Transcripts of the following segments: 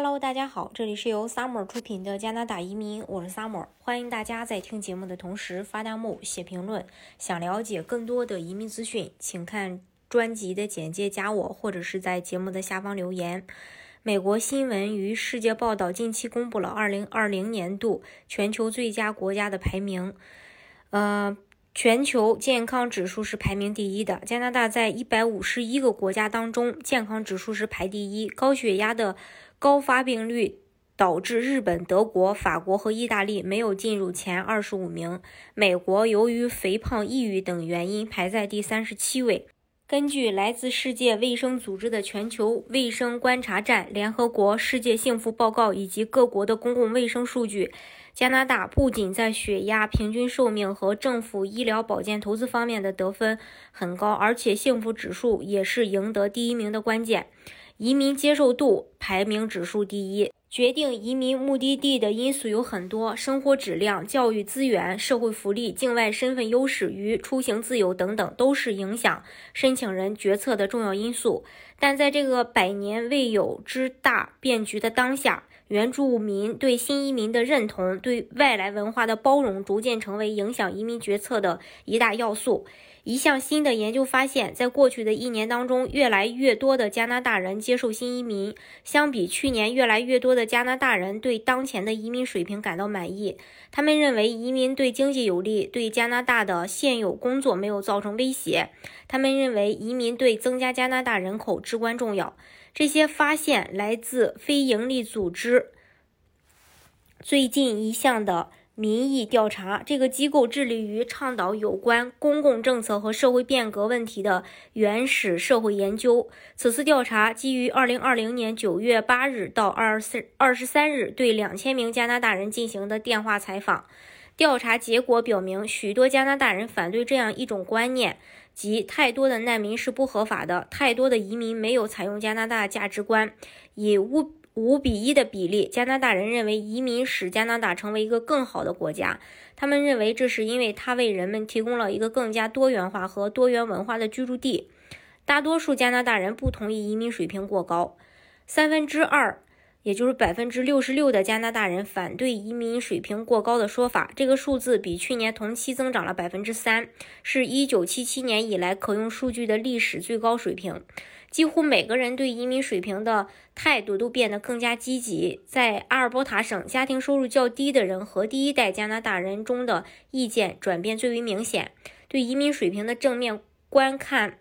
Hello，大家好，这里是由 Summer 出品的加拿大移民，我是 Summer，欢迎大家在听节目的同时发弹幕、写评论。想了解更多的移民资讯，请看专辑的简介，加我或者是在节目的下方留言。美国新闻与世界报道近期公布了2020年度全球最佳国家的排名，呃。全球健康指数是排名第一的，加拿大在一百五十一个国家当中，健康指数是排第一。高血压的高发病率导致日本、德国、法国和意大利没有进入前二十五名。美国由于肥胖、抑郁等原因排在第三十七位。根据来自世界卫生组织的全球卫生观察站、联合国世界幸福报告以及各国的公共卫生数据。加拿大不仅在血压、平均寿命和政府医疗保健投资方面的得分很高，而且幸福指数也是赢得第一名的关键。移民接受度排名指数第一。决定移民目的地的因素有很多，生活质量、教育资源、社会福利、境外身份优势与出行自由等等，都是影响申请人决策的重要因素。但在这个百年未有之大变局的当下，原住民对新移民的认同、对外来文化的包容，逐渐成为影响移民决策的一大要素。一项新的研究发现，在过去的一年当中，越来越多的加拿大人接受新移民。相比去年，越来越多的加拿大人对当前的移民水平感到满意。他们认为移民对经济有利，对加拿大的现有工作没有造成威胁。他们认为移民对增加加拿大人口至关重要。这些发现来自非营利组织最近一项的。民意调查这个机构致力于倡导有关公共政策和社会变革问题的原始社会研究。此次调查基于2020年9月8日到24 23日对2000名加拿大人进行的电话采访。调查结果表明，许多加拿大人反对这样一种观念，即太多的难民是不合法的，太多的移民没有采用加拿大价值观，以无。五比一的比例，加拿大人认为移民使加拿大成为一个更好的国家。他们认为这是因为它为人们提供了一个更加多元化和多元文化的居住地。大多数加拿大人不同意移民水平过高，三分之二。也就是百分之六十六的加拿大人反对移民水平过高的说法，这个数字比去年同期增长了百分之三，是一九七七年以来可用数据的历史最高水平。几乎每个人对移民水平的态度都变得更加积极。在阿尔伯塔省，家庭收入较低的人和第一代加拿大人中的意见转变最为明显，对移民水平的正面观看。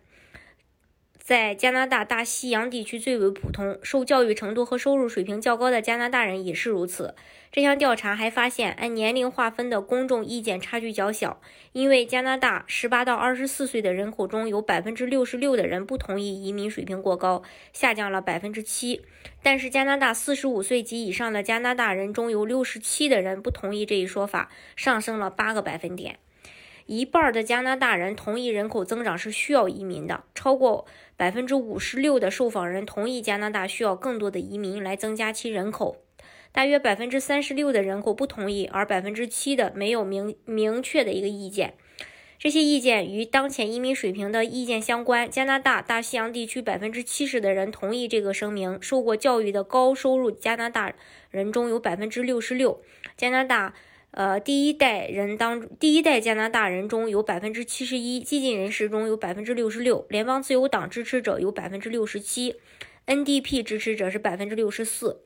在加拿大大西洋地区最为普通，受教育程度和收入水平较高的加拿大人也是如此。这项调查还发现，按年龄划分的公众意见差距较小，因为加拿大18到24岁的人口中有66%的人不同意移民水平过高，下降了7%。但是加拿大45岁及以上的加拿大人中有67%的人不同意这一说法，上升了8个百分点。一半的加拿大人同意人口增长是需要移民的，超过百分之五十六的受访人同意加拿大需要更多的移民来增加其人口，大约百分之三十六的人口不同意，而百分之七的没有明明确的一个意见。这些意见与当前移民水平的意见相关。加拿大大西洋地区百分之七十的人同意这个声明。受过教育的高收入加拿大人中有百分之六十六。加拿大。呃，第一代人当第一代加拿大人中有百分之七十一，激进人士中有百分之六十六，联邦自由党支持者有百分之六十七，NDP 支持者是百分之六十四。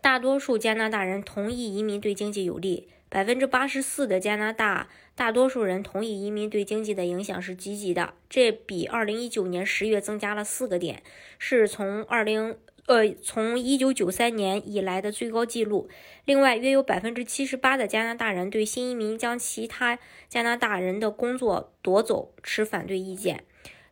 大多数加拿大人同意移民对经济有利，百分之八十四的加拿大大多数人同意移民对经济的影响是积极的，这比二零一九年十月增加了四个点，是从二零。呃，从一九九三年以来的最高纪录。另外，约有百分之七十八的加拿大人对新移民将其他加拿大人的工作夺走持反对意见。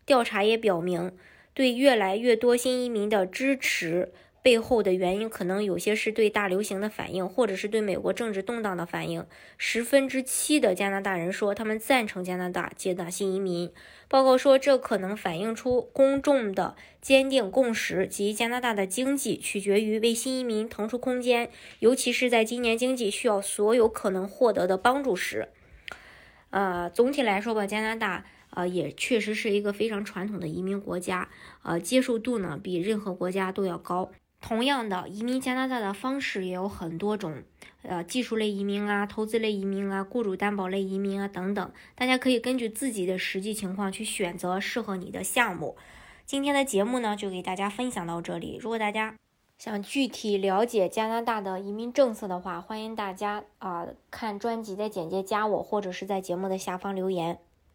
调查也表明，对越来越多新移民的支持。背后的原因可能有些是对大流行的反应，或者是对美国政治动荡的反应。十分之七的加拿大人说他们赞成加拿大接纳新移民。报告说，这可能反映出公众的坚定共识，即加拿大的经济取决于为新移民腾出空间，尤其是在今年经济需要所有可能获得的帮助时。呃，总体来说吧，加拿大呃也确实是一个非常传统的移民国家，呃，接受度呢比任何国家都要高。同样的，移民加拿大的方式也有很多种，呃，技术类移民啊，投资类移民啊，雇主担保类移民啊等等，大家可以根据自己的实际情况去选择适合你的项目。今天的节目呢，就给大家分享到这里。如果大家想具体了解加拿大的移民政策的话，欢迎大家啊看专辑的简介加我，或者是在节目的下方留言。